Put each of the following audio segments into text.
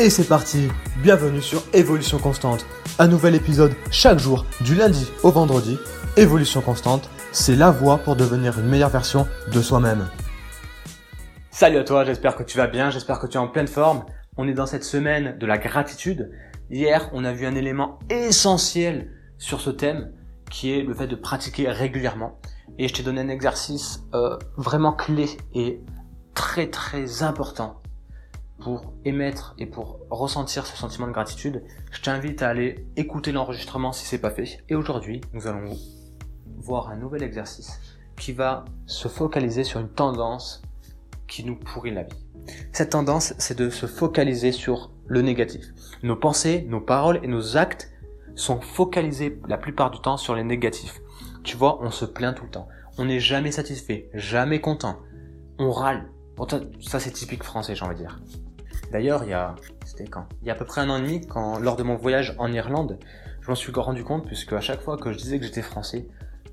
Et c'est parti Bienvenue sur Évolution Constante. Un nouvel épisode chaque jour, du lundi au vendredi. Évolution Constante, c'est la voie pour devenir une meilleure version de soi-même. Salut à toi, j'espère que tu vas bien, j'espère que tu es en pleine forme. On est dans cette semaine de la gratitude. Hier, on a vu un élément essentiel sur ce thème qui est le fait de pratiquer régulièrement. Et je t'ai donné un exercice euh, vraiment clé et très très important pour émettre et pour ressentir ce sentiment de gratitude, je t'invite à aller écouter l'enregistrement si c'est pas fait. Et aujourd'hui, nous allons voir un nouvel exercice qui va se focaliser sur une tendance qui nous pourrit la vie. Cette tendance, c'est de se focaliser sur le négatif. Nos pensées, nos paroles et nos actes sont focalisés la plupart du temps sur les négatifs. Tu vois, on se plaint tout le temps. On n'est jamais satisfait, jamais content. On râle. ça c'est typique français, j'ai envie de dire. D'ailleurs, il y a, c'était quand? Il y a à peu près un an et demi, quand, lors de mon voyage en Irlande, je m'en suis rendu compte puisque à chaque fois que je disais que j'étais français,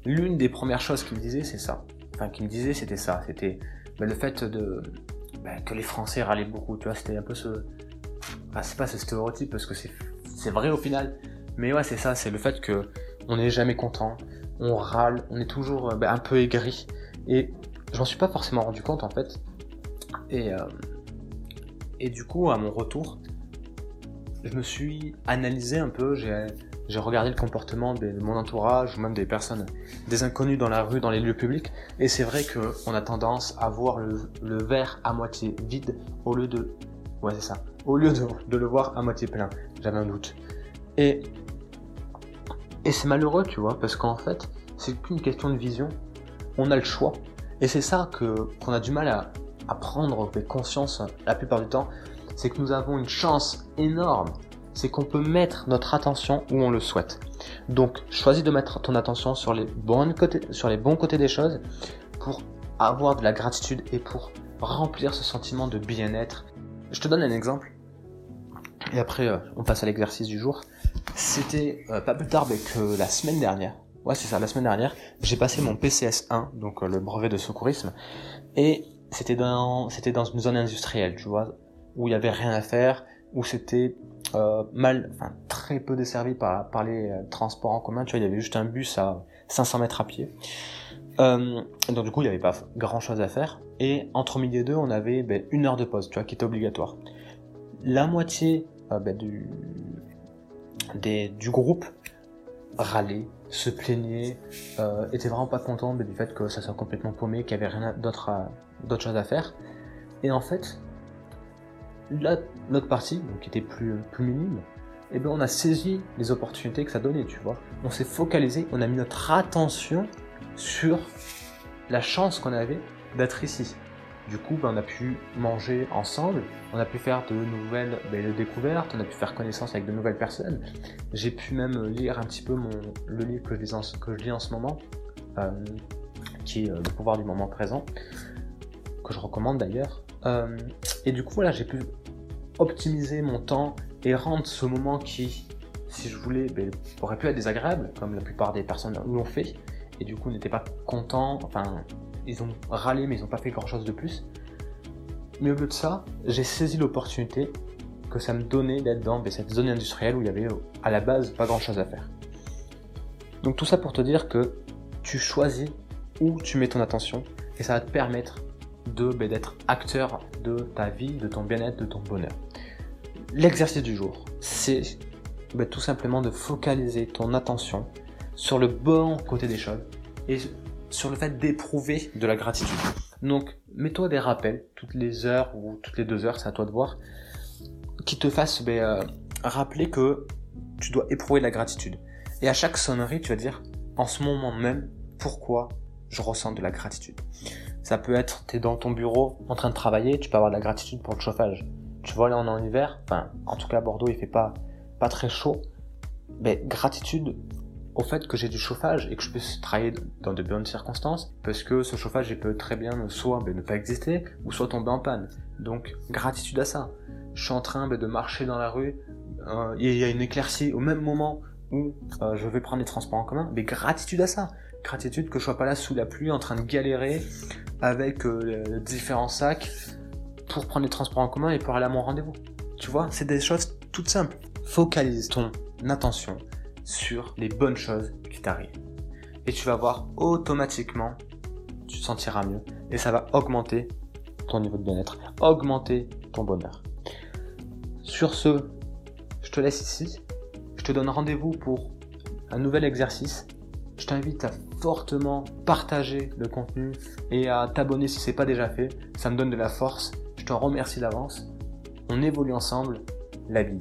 l'une des premières choses qu'il me disait, c'est ça. Enfin, qu'il me disait, c'était ça. C'était bah, le fait de bah, que les Français râlaient beaucoup. Tu vois, c'était un peu ce, enfin, c'est pas ce stéréotype parce que c'est vrai au final. Mais ouais, c'est ça. C'est le fait que on n'est jamais content, on râle, on est toujours bah, un peu aigri. Et je m'en suis pas forcément rendu compte en fait. Et euh, et du coup, à mon retour, je me suis analysé un peu, j'ai regardé le comportement de mon entourage, ou même des personnes, des inconnus dans la rue, dans les lieux publics, et c'est vrai qu'on a tendance à voir le, verre à moitié vide au lieu de... Ouais, c'est ça. Au lieu de, le voir à moitié plein. J'avais un doute. Et, et c'est malheureux, tu vois, parce qu'en fait, c'est qu'une question de vision. On a le choix. Et c'est ça que qu'on a du mal à, à prendre conscience la plupart du temps, c'est que nous avons une chance énorme. C'est qu'on peut mettre notre attention où on le souhaite. Donc, choisis de mettre ton attention sur les, côtés, sur les bons côtés des choses pour avoir de la gratitude et pour remplir ce sentiment de bien-être. Je te donne un exemple. Et après, euh, on passe à l'exercice du jour. C'était euh, pas plus tard que la semaine dernière. Ouais, c'est ça, la semaine dernière. J'ai passé mon PCS 1, donc euh, le brevet de secourisme. Et c'était dans, c'était dans une zone industrielle, tu vois, où il y avait rien à faire, où c'était euh, mal, enfin très peu desservi par, par les euh, transports en commun. Tu vois, il y avait juste un bus à 500 mètres à pied. Euh, donc du coup, il n'y avait pas grand chose à faire. Et entre midi et deux, on avait ben, une heure de pause, tu vois, qui était obligatoire. La moitié ben, du, du groupe râlait, se plaignait, euh, était vraiment pas content du fait que ça soit complètement paumé, qu'il n'y avait rien d'autre à, d'autres choses à faire. Et en fait, là, notre partie, donc qui était plus, plus minime, eh bien on a saisi les opportunités que ça donnait, tu vois. On s'est focalisé, on a mis notre attention sur la chance qu'on avait d'être ici. Du coup, ben, on a pu manger ensemble, on a pu faire de nouvelles découvertes, on a pu faire connaissance avec de nouvelles personnes. J'ai pu même lire un petit peu le livre que je lis en, ce moment, euh, qui est euh, Le pouvoir du moment présent que je recommande d'ailleurs. Euh, et du coup, voilà, j'ai pu optimiser mon temps et rendre ce moment qui, si je voulais, ben, aurait pu être désagréable, comme la plupart des personnes l'ont fait, et du coup n'étaient pas contents, enfin, ils ont râlé, mais ils n'ont pas fait grand-chose de plus. Mais au lieu de ça, j'ai saisi l'opportunité que ça me donnait d'être dans ben, cette zone industrielle où il y avait à la base pas grand-chose à faire. Donc tout ça pour te dire que tu choisis où tu mets ton attention et ça va te permettre ben, d'être acteur de ta vie, de ton bien-être, de ton bonheur. L'exercice du jour, c'est ben, tout simplement de focaliser ton attention sur le bon côté des choses et sur le fait d'éprouver de la gratitude. Donc, mets-toi des rappels toutes les heures ou toutes les deux heures, c'est à toi de voir, qui te fassent ben, euh, rappeler que tu dois éprouver de la gratitude. Et à chaque sonnerie, tu vas dire, en ce moment même, pourquoi je ressens de la gratitude. Ça peut être, tu es dans ton bureau en train de travailler, tu peux avoir de la gratitude pour le chauffage. Tu vois, là on est en hiver, enfin, en tout cas à Bordeaux il fait pas, pas très chaud. Mais gratitude au fait que j'ai du chauffage et que je puisse travailler dans de bonnes circonstances, parce que ce chauffage il peut très bien soit ben, ne pas exister, ou soit tomber en panne. Donc gratitude à ça. Je suis en train ben, de marcher dans la rue, euh, il y a une éclaircie au même moment où euh, je vais prendre les transports en commun, mais gratitude à ça gratitude que je sois pas là sous la pluie en train de galérer avec euh, différents sacs pour prendre les transports en commun et pour aller à mon rendez-vous. Tu vois, c'est des choses toutes simples. Focalise ton attention sur les bonnes choses qui t'arrivent. Et tu vas voir automatiquement, tu te sentiras mieux. Et ça va augmenter ton niveau de bien-être, augmenter ton bonheur. Sur ce, je te laisse ici. Je te donne rendez-vous pour un nouvel exercice. Je t'invite à fortement partager le contenu et à t'abonner si c'est pas déjà fait. Ça me donne de la force. Je te remercie d'avance. On évolue ensemble. La vie.